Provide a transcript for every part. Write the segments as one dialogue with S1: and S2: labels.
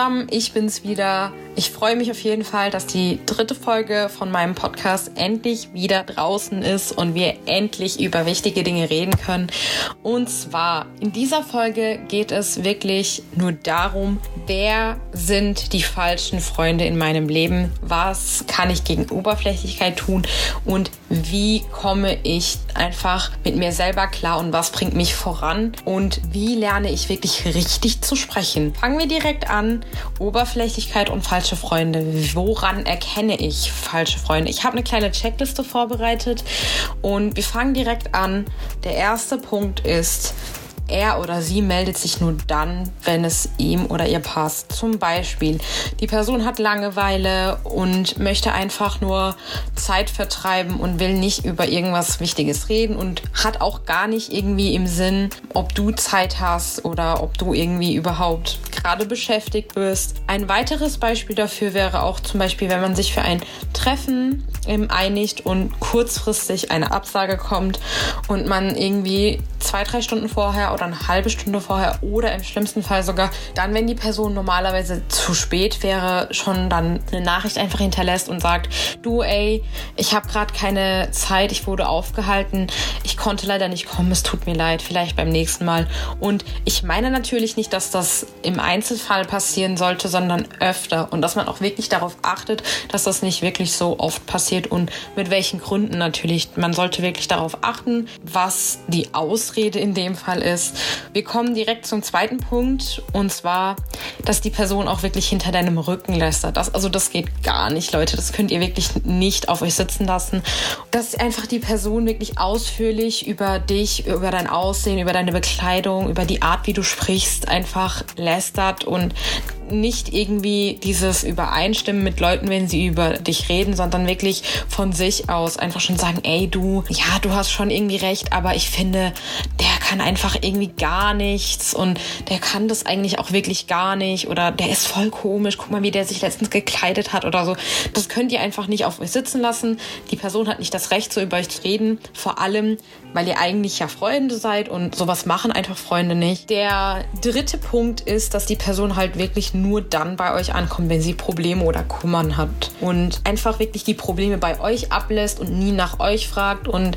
S1: zusammen, ich bin's wieder. Ich freue mich auf jeden Fall, dass die dritte Folge von meinem Podcast endlich wieder draußen ist und wir endlich über wichtige Dinge reden können. Und zwar, in dieser Folge geht es wirklich nur darum, wer sind die falschen Freunde in meinem Leben? Was kann ich gegen Oberflächlichkeit tun? Und wie komme ich einfach mit mir selber klar und was bringt mich voran? Und wie lerne ich wirklich richtig zu sprechen? Fangen wir direkt an. Oberflächlichkeit und falsche Freunde. Woran erkenne ich falsche Freunde? Ich habe eine kleine Checkliste vorbereitet und wir fangen direkt an. Der erste Punkt ist, er oder sie meldet sich nur dann, wenn es ihm oder ihr passt. Zum Beispiel, die Person hat Langeweile und möchte einfach nur Zeit vertreiben und will nicht über irgendwas Wichtiges reden und hat auch gar nicht irgendwie im Sinn, ob du Zeit hast oder ob du irgendwie überhaupt gerade beschäftigt bist. Ein weiteres Beispiel dafür wäre auch zum Beispiel, wenn man sich für ein Treffen einigt und kurzfristig eine Absage kommt und man irgendwie zwei, drei Stunden vorher oder eine halbe Stunde vorher oder im schlimmsten Fall sogar dann, wenn die Person normalerweise zu spät wäre, schon dann eine Nachricht einfach hinterlässt und sagt, du ey, ich habe gerade keine Zeit, ich wurde aufgehalten, ich konnte leider nicht kommen, es tut mir leid, vielleicht beim nächsten Mal. Und ich meine natürlich nicht, dass das im Einzelfall passieren sollte, sondern öfter und dass man auch wirklich darauf achtet, dass das nicht wirklich so oft passiert und mit welchen Gründen natürlich. Man sollte wirklich darauf achten, was die Ausrede in dem Fall ist. Wir kommen direkt zum zweiten Punkt und zwar, dass die Person auch wirklich hinter deinem Rücken lästert. Das, also das geht gar nicht, Leute. Das könnt ihr wirklich nicht auf euch sitzen lassen. Dass einfach die Person wirklich ausführlich über dich, über dein Aussehen, über deine Bekleidung, über die Art, wie du sprichst, einfach lästert und nicht irgendwie dieses Übereinstimmen mit Leuten, wenn sie über dich reden, sondern wirklich von sich aus einfach schon sagen, ey du, ja, du hast schon irgendwie recht, aber ich finde, der kann einfach irgendwie gar nichts und der kann das eigentlich auch wirklich gar nicht oder der ist voll komisch, guck mal, wie der sich letztens gekleidet hat oder so. Das könnt ihr einfach nicht auf euch sitzen lassen. Die Person hat nicht das Recht, so über euch zu reden, vor allem, weil ihr eigentlich ja Freunde seid und sowas machen einfach Freunde nicht. Der dritte Punkt ist, dass die Person halt wirklich nur dann bei euch ankommt, wenn sie Probleme oder Kummern hat. Und einfach wirklich die Probleme bei euch ablässt und nie nach euch fragt und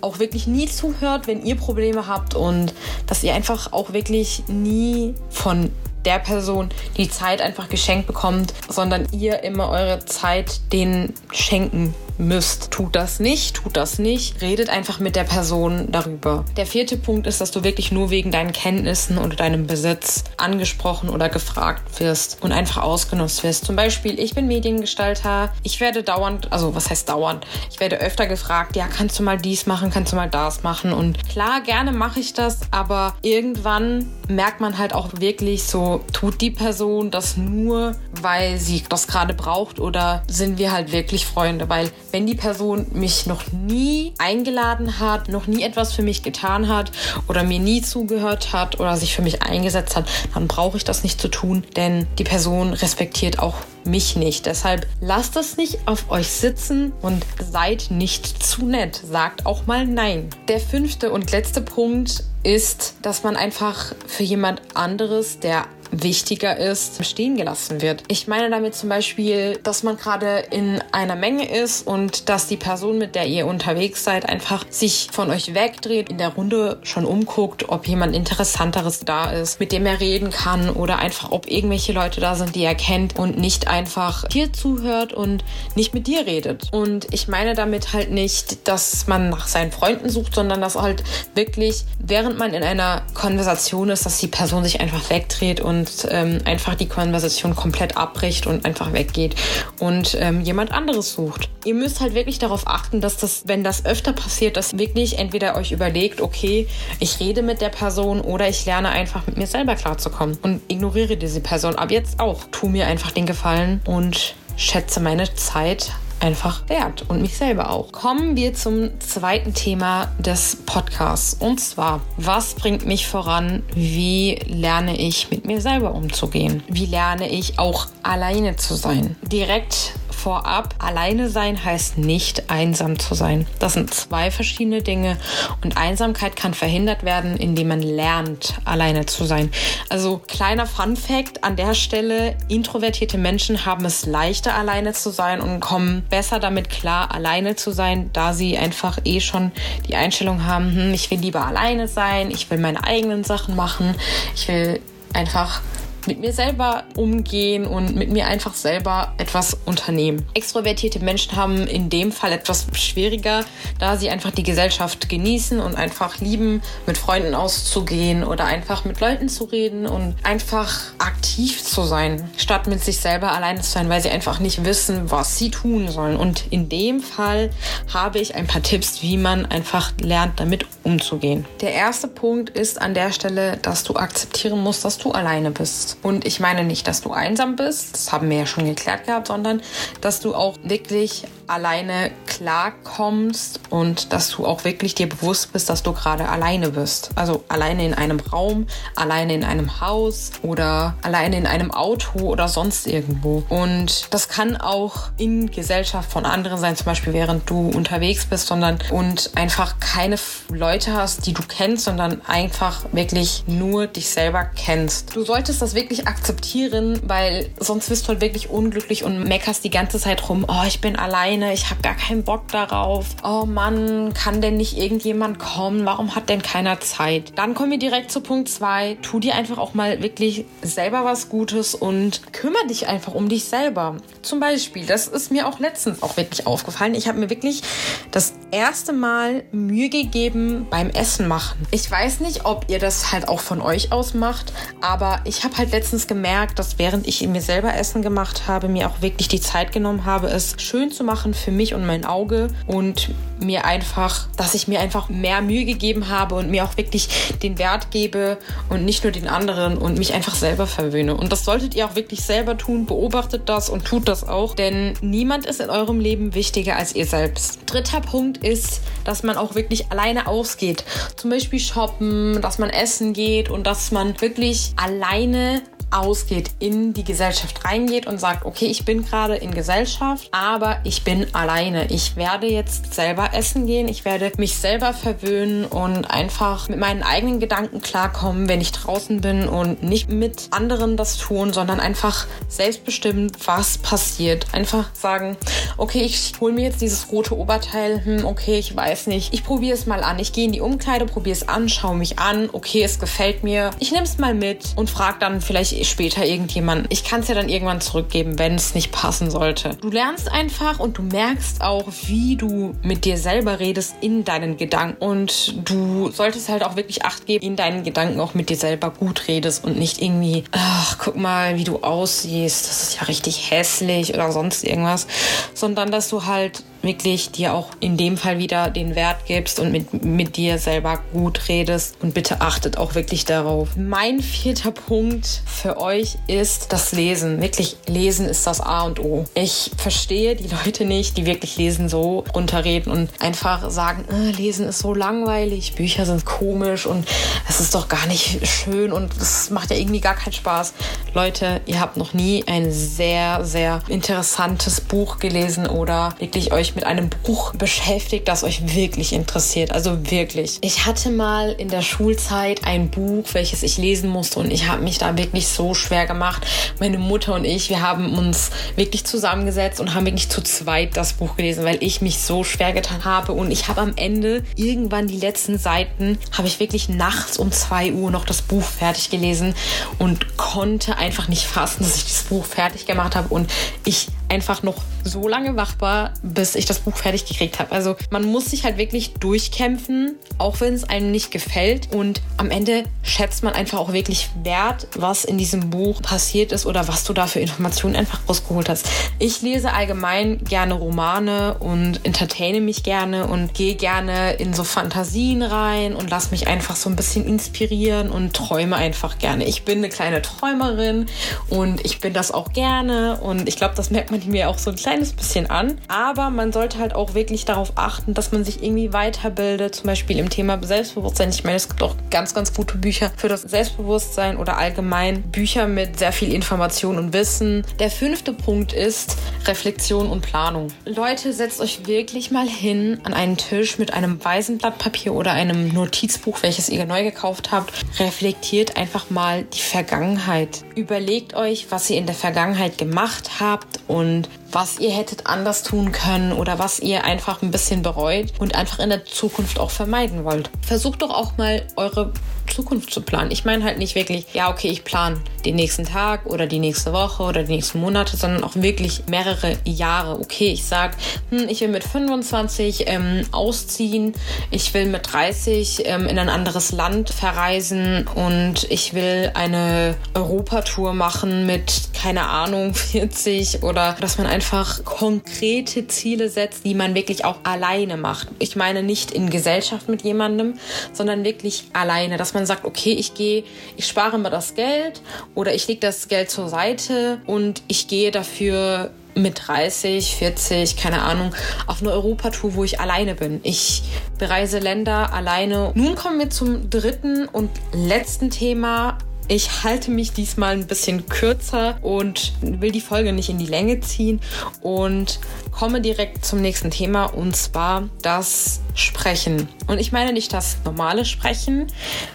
S1: auch wirklich nie zuhört, wenn ihr Probleme habt und dass ihr einfach auch wirklich nie von der Person die Zeit einfach geschenkt bekommt, sondern ihr immer eure Zeit denen schenken müsst. Tut das nicht, tut das nicht. Redet einfach mit der Person darüber. Der vierte Punkt ist, dass du wirklich nur wegen deinen Kenntnissen oder deinem Besitz angesprochen oder gefragt wirst und einfach ausgenutzt wirst. Zum Beispiel, ich bin Mediengestalter. Ich werde dauernd, also was heißt dauernd? Ich werde öfter gefragt, ja, kannst du mal dies machen, kannst du mal das machen? Und klar, gerne mache ich das, aber irgendwann merkt man halt auch wirklich so, tut die Person das nur, weil sie das gerade braucht oder sind wir halt wirklich Freunde? Weil wenn die Person mich noch nie eingeladen hat, noch nie etwas für mich getan hat oder mir nie zugehört hat oder sich für mich eingesetzt hat, dann brauche ich das nicht zu tun, denn die Person respektiert auch mich nicht. Deshalb lasst es nicht auf euch sitzen und seid nicht zu nett. Sagt auch mal Nein. Der fünfte und letzte Punkt ist, dass man einfach für jemand anderes, der wichtiger ist, stehen gelassen wird. Ich meine damit zum Beispiel, dass man gerade in einer Menge ist und dass die Person, mit der ihr unterwegs seid, einfach sich von euch wegdreht, in der Runde schon umguckt, ob jemand Interessanteres da ist, mit dem er reden kann oder einfach, ob irgendwelche Leute da sind, die er kennt und nicht einfach dir zuhört und nicht mit dir redet. Und ich meine damit halt nicht, dass man nach seinen Freunden sucht, sondern dass halt wirklich, während man in einer Konversation ist, dass die Person sich einfach wegdreht und und ähm, einfach die Konversation komplett abbricht und einfach weggeht und ähm, jemand anderes sucht. Ihr müsst halt wirklich darauf achten, dass das, wenn das öfter passiert, dass wirklich entweder euch überlegt, okay, ich rede mit der Person oder ich lerne einfach mit mir selber klarzukommen und ignoriere diese Person. Ab jetzt auch. Tu mir einfach den Gefallen und schätze meine Zeit einfach wert und mich selber auch. Kommen wir zum zweiten Thema des Podcasts und zwar, was bringt mich voran? Wie lerne ich mit mir selber umzugehen? Wie lerne ich auch alleine zu sein? Direkt Vorab, alleine sein heißt nicht einsam zu sein. Das sind zwei verschiedene Dinge und Einsamkeit kann verhindert werden, indem man lernt, alleine zu sein. Also kleiner Fun fact an der Stelle, introvertierte Menschen haben es leichter alleine zu sein und kommen besser damit klar, alleine zu sein, da sie einfach eh schon die Einstellung haben, hm, ich will lieber alleine sein, ich will meine eigenen Sachen machen, ich will einfach mit mir selber umgehen und mit mir einfach selber etwas unternehmen. Extrovertierte Menschen haben in dem Fall etwas schwieriger, da sie einfach die Gesellschaft genießen und einfach lieben, mit Freunden auszugehen oder einfach mit Leuten zu reden und einfach aktiv zu sein, statt mit sich selber alleine zu sein, weil sie einfach nicht wissen, was sie tun sollen. Und in dem Fall habe ich ein paar Tipps, wie man einfach lernt, damit umzugehen. Der erste Punkt ist an der Stelle, dass du akzeptieren musst, dass du alleine bist. Und ich meine nicht, dass du einsam bist, das haben wir ja schon geklärt gehabt, sondern dass du auch wirklich alleine klarkommst und dass du auch wirklich dir bewusst bist, dass du gerade alleine bist. Also alleine in einem Raum, alleine in einem Haus oder alleine in einem Auto oder sonst irgendwo. Und das kann auch in Gesellschaft von anderen sein, zum Beispiel während du unterwegs bist, sondern und einfach keine Leute hast, die du kennst, sondern einfach wirklich nur dich selber kennst. Du solltest das wirklich akzeptieren, weil sonst wirst du halt wirklich unglücklich und meckerst die ganze Zeit rum, oh, ich bin alleine alleine, ich habe gar keinen Bock darauf. Oh Mann, kann denn nicht irgendjemand kommen? Warum hat denn keiner Zeit? Dann kommen wir direkt zu Punkt 2. Tu dir einfach auch mal wirklich selber was Gutes und kümmere dich einfach um dich selber. Zum Beispiel, das ist mir auch letztens auch wirklich aufgefallen. Ich habe mir wirklich das erste Mal Mühe gegeben beim Essen machen. Ich weiß nicht, ob ihr das halt auch von euch aus macht, aber ich habe halt letztens gemerkt, dass während ich mir selber Essen gemacht habe, mir auch wirklich die Zeit genommen habe, es schön zu machen für mich und mein Auge und mir einfach, dass ich mir einfach mehr Mühe gegeben habe und mir auch wirklich den Wert gebe und nicht nur den anderen und mich einfach selber verwöhne. Und das solltet ihr auch wirklich selber tun. Beobachtet das und tut das auch, denn niemand ist in eurem Leben wichtiger als ihr selbst. Dritter Punkt ist, dass man auch wirklich alleine ausgeht. Zum Beispiel shoppen, dass man essen geht und dass man wirklich alleine ausgeht, in die Gesellschaft reingeht und sagt, okay, ich bin gerade in Gesellschaft, aber ich bin alleine. Ich werde jetzt selber essen gehen, ich werde mich selber verwöhnen und einfach mit meinen eigenen Gedanken klarkommen, wenn ich draußen bin und nicht mit anderen das tun, sondern einfach selbstbestimmt, was passiert. Einfach sagen, okay, ich hole mir jetzt dieses rote Oberteil, hm, okay, ich weiß nicht, ich probiere es mal an. Ich gehe in die Umkleide, probiere es an, schaue mich an, okay, es gefällt mir. Ich nehme es mal mit und frage dann vielleicht später irgendjemand. Ich kann es ja dann irgendwann zurückgeben, wenn es nicht passen sollte. Du lernst einfach und du merkst auch, wie du mit dir selber redest in deinen Gedanken. Und du solltest halt auch wirklich Acht geben, in deinen Gedanken auch mit dir selber gut redest und nicht irgendwie, ach, guck mal, wie du aussiehst. Das ist ja richtig hässlich oder sonst irgendwas. Sondern dass du halt wirklich dir auch in dem Fall wieder den Wert gibst und mit, mit dir selber gut redest. Und bitte achtet auch wirklich darauf. Mein vierter Punkt für euch ist das Lesen. Wirklich, Lesen ist das A und O. Ich verstehe die Leute nicht, die wirklich Lesen so runterreden und einfach sagen, äh, Lesen ist so langweilig, Bücher sind komisch und es ist doch gar nicht schön und es macht ja irgendwie gar keinen Spaß. Leute, ihr habt noch nie ein sehr, sehr interessantes Buch gelesen oder wirklich euch mit einem Buch beschäftigt, das euch wirklich interessiert. Also wirklich. Ich hatte mal in der Schulzeit ein Buch, welches ich lesen musste und ich habe mich da wirklich so schwer gemacht. Meine Mutter und ich, wir haben uns wirklich zusammengesetzt und haben wirklich zu zweit das Buch gelesen, weil ich mich so schwer getan habe und ich habe am Ende irgendwann die letzten Seiten, habe ich wirklich nachts um zwei Uhr noch das Buch fertig gelesen und konnte einfach nicht fassen, dass ich das Buch fertig gemacht habe und ich einfach noch so lange wach war, bis ich das Buch fertig gekriegt habe. Also man muss sich halt wirklich durchkämpfen, auch wenn es einem nicht gefällt. Und am Ende schätzt man einfach auch wirklich wert, was in diesem Buch passiert ist oder was du da für Informationen einfach rausgeholt hast. Ich lese allgemein gerne Romane und entertaine mich gerne und gehe gerne in so Fantasien rein und lass mich einfach so ein bisschen inspirieren und träume einfach gerne. Ich bin eine kleine Träumerin und ich bin das auch gerne und ich glaube, das merkt man man mir auch so ein kleines bisschen an. Aber man sollte halt auch wirklich darauf achten, dass man sich irgendwie weiterbildet, zum Beispiel im Thema Selbstbewusstsein. Ich meine, es gibt auch ganz, ganz gute Bücher für das Selbstbewusstsein oder allgemein Bücher mit sehr viel Information und Wissen. Der fünfte Punkt ist Reflexion und Planung. Leute, setzt euch wirklich mal hin an einen Tisch mit einem weißen Blatt Papier oder einem Notizbuch, welches ihr neu gekauft habt. Reflektiert einfach mal die Vergangenheit. Überlegt euch, was ihr in der Vergangenheit gemacht habt und And. Was ihr hättet anders tun können oder was ihr einfach ein bisschen bereut und einfach in der Zukunft auch vermeiden wollt. Versucht doch auch mal eure Zukunft zu planen. Ich meine halt nicht wirklich, ja, okay, ich plane den nächsten Tag oder die nächste Woche oder die nächsten Monate, sondern auch wirklich mehrere Jahre. Okay, ich sage, hm, ich will mit 25 ähm, ausziehen, ich will mit 30 ähm, in ein anderes Land verreisen und ich will eine Europatour machen mit, keine Ahnung, 40 oder dass man einfach konkrete Ziele setzt, die man wirklich auch alleine macht. Ich meine nicht in Gesellschaft mit jemandem, sondern wirklich alleine, dass man sagt, okay, ich gehe, ich spare mir das Geld oder ich lege das Geld zur Seite und ich gehe dafür mit 30, 40, keine Ahnung, auf eine Europatour, wo ich alleine bin. Ich bereise Länder alleine. Nun kommen wir zum dritten und letzten Thema. Ich halte mich diesmal ein bisschen kürzer und will die Folge nicht in die Länge ziehen und komme direkt zum nächsten Thema und zwar das Sprechen. Und ich meine nicht das normale Sprechen,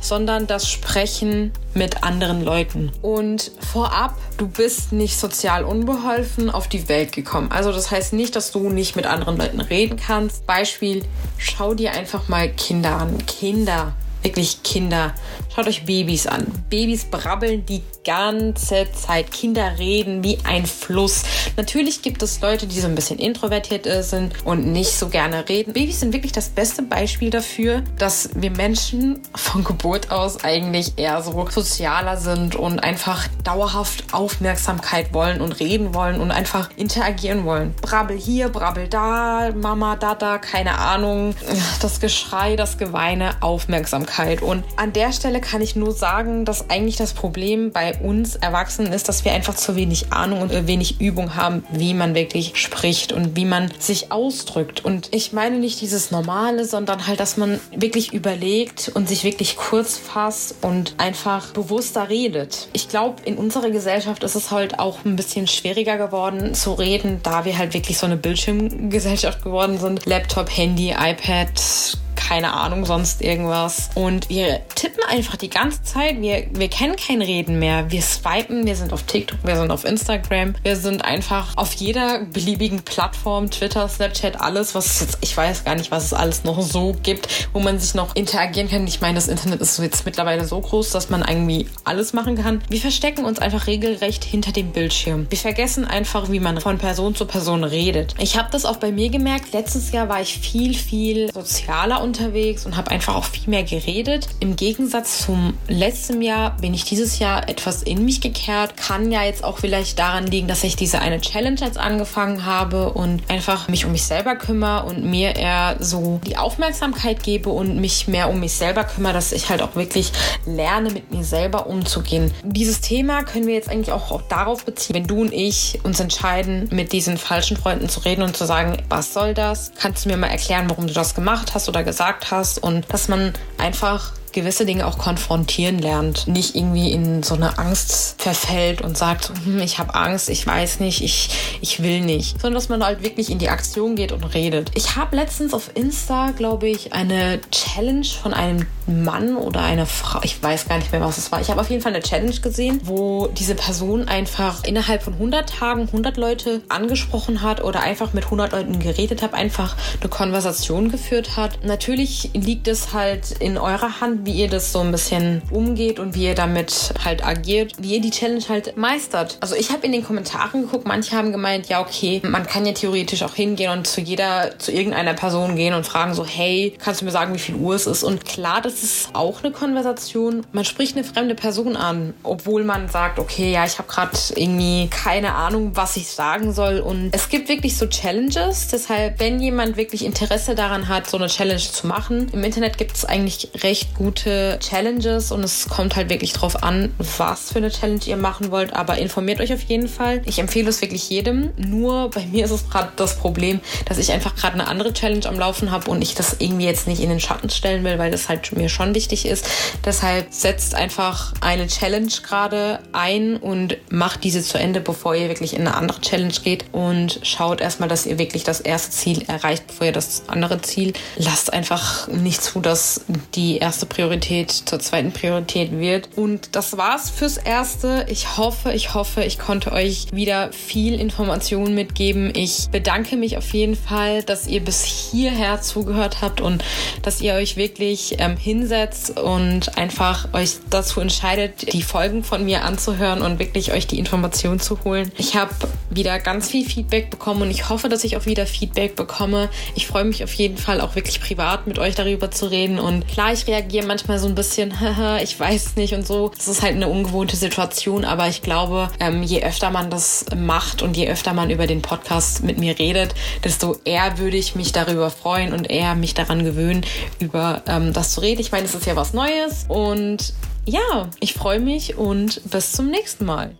S1: sondern das Sprechen mit anderen Leuten. Und vorab, du bist nicht sozial unbeholfen auf die Welt gekommen. Also das heißt nicht, dass du nicht mit anderen Leuten reden kannst. Beispiel, schau dir einfach mal Kinder an. Kinder wirklich Kinder. Schaut euch Babys an. Babys brabbeln die ganze Zeit. Kinder reden wie ein Fluss. Natürlich gibt es Leute, die so ein bisschen introvertiert sind und nicht so gerne reden. Babys sind wirklich das beste Beispiel dafür, dass wir Menschen von Geburt aus eigentlich eher so sozialer sind und einfach dauerhaft Aufmerksamkeit wollen und reden wollen und einfach interagieren wollen. Brabbel hier, brabbel da, Mama, Dada, keine Ahnung. Das Geschrei, das Geweine, Aufmerksamkeit. Und an der Stelle kann ich nur sagen, dass eigentlich das Problem bei uns Erwachsenen ist, dass wir einfach zu wenig Ahnung und wenig Übung haben, wie man wirklich spricht und wie man sich ausdrückt. Und ich meine nicht dieses Normale, sondern halt, dass man wirklich überlegt und sich wirklich kurz fasst und einfach bewusster redet. Ich glaube, in unserer Gesellschaft ist es halt auch ein bisschen schwieriger geworden zu reden, da wir halt wirklich so eine Bildschirmgesellschaft geworden sind. Laptop, Handy, iPad, keine Ahnung, sonst irgendwas. Und wir tippen einfach die ganze Zeit. Wir, wir kennen kein Reden mehr. Wir swipen, wir sind auf TikTok, wir sind auf Instagram, wir sind einfach auf jeder beliebigen Plattform, Twitter, Snapchat, alles, was es jetzt, ich weiß gar nicht, was es alles noch so gibt, wo man sich noch interagieren kann. Ich meine, das Internet ist jetzt mittlerweile so groß, dass man irgendwie alles machen kann. Wir verstecken uns einfach regelrecht hinter dem Bildschirm. Wir vergessen einfach, wie man von Person zu Person redet. Ich habe das auch bei mir gemerkt. Letztes Jahr war ich viel, viel sozialer unterwegs unterwegs und habe einfach auch viel mehr geredet. Im Gegensatz zum letzten Jahr bin ich dieses Jahr etwas in mich gekehrt. Kann ja jetzt auch vielleicht daran liegen, dass ich diese eine Challenge jetzt angefangen habe und einfach mich um mich selber kümmere und mir eher so die Aufmerksamkeit gebe und mich mehr um mich selber kümmere, dass ich halt auch wirklich lerne, mit mir selber umzugehen. Dieses Thema können wir jetzt eigentlich auch, auch darauf beziehen, wenn du und ich uns entscheiden, mit diesen falschen Freunden zu reden und zu sagen, was soll das? Kannst du mir mal erklären, warum du das gemacht hast oder gesagt gesagt hast und dass man einfach gewisse Dinge auch konfrontieren lernt, nicht irgendwie in so eine Angst verfällt und sagt, hm, ich habe Angst, ich weiß nicht, ich, ich will nicht, sondern dass man halt wirklich in die Aktion geht und redet. Ich habe letztens auf Insta, glaube ich, eine Challenge von einem Mann oder einer Frau, ich weiß gar nicht mehr, was es war. Ich habe auf jeden Fall eine Challenge gesehen, wo diese Person einfach innerhalb von 100 Tagen 100 Leute angesprochen hat oder einfach mit 100 Leuten geredet hat, einfach eine Konversation geführt hat. Natürlich liegt es halt in eurer Hand, wie ihr das so ein bisschen umgeht und wie ihr damit halt agiert, wie ihr die Challenge halt meistert. Also ich habe in den Kommentaren geguckt, manche haben gemeint, ja okay, man kann ja theoretisch auch hingehen und zu jeder, zu irgendeiner Person gehen und fragen so, hey, kannst du mir sagen, wie viel Uhr es ist? Und klar, das ist auch eine Konversation. Man spricht eine fremde Person an, obwohl man sagt, okay, ja, ich habe gerade irgendwie keine Ahnung, was ich sagen soll. Und es gibt wirklich so Challenges. Deshalb, wenn jemand wirklich Interesse daran hat, so eine Challenge zu machen, im Internet gibt es eigentlich recht gut gute Challenges und es kommt halt wirklich drauf an, was für eine Challenge ihr machen wollt. Aber informiert euch auf jeden Fall. Ich empfehle es wirklich jedem. Nur bei mir ist es gerade das Problem, dass ich einfach gerade eine andere Challenge am Laufen habe und ich das irgendwie jetzt nicht in den Schatten stellen will, weil das halt mir schon wichtig ist. Deshalb setzt einfach eine Challenge gerade ein und macht diese zu Ende, bevor ihr wirklich in eine andere Challenge geht und schaut erstmal, dass ihr wirklich das erste Ziel erreicht, bevor ihr das andere Ziel. Lasst einfach nicht zu, dass die erste Priorität zur zweiten Priorität wird. Und das war's fürs Erste. Ich hoffe, ich hoffe, ich konnte euch wieder viel Informationen mitgeben. Ich bedanke mich auf jeden Fall, dass ihr bis hierher zugehört habt und dass ihr euch wirklich ähm, hinsetzt und einfach euch dazu entscheidet, die Folgen von mir anzuhören und wirklich euch die Informationen zu holen. Ich habe wieder ganz viel Feedback bekommen und ich hoffe, dass ich auch wieder Feedback bekomme. Ich freue mich auf jeden Fall auch wirklich privat mit euch darüber zu reden und klar, ich reagiere manchmal so ein bisschen, ich weiß nicht und so. Das ist halt eine ungewohnte Situation, aber ich glaube, ähm, je öfter man das macht und je öfter man über den Podcast mit mir redet, desto eher würde ich mich darüber freuen und eher mich daran gewöhnen, über ähm, das zu reden. Ich meine, es ist ja was Neues und ja, ich freue mich und bis zum nächsten Mal.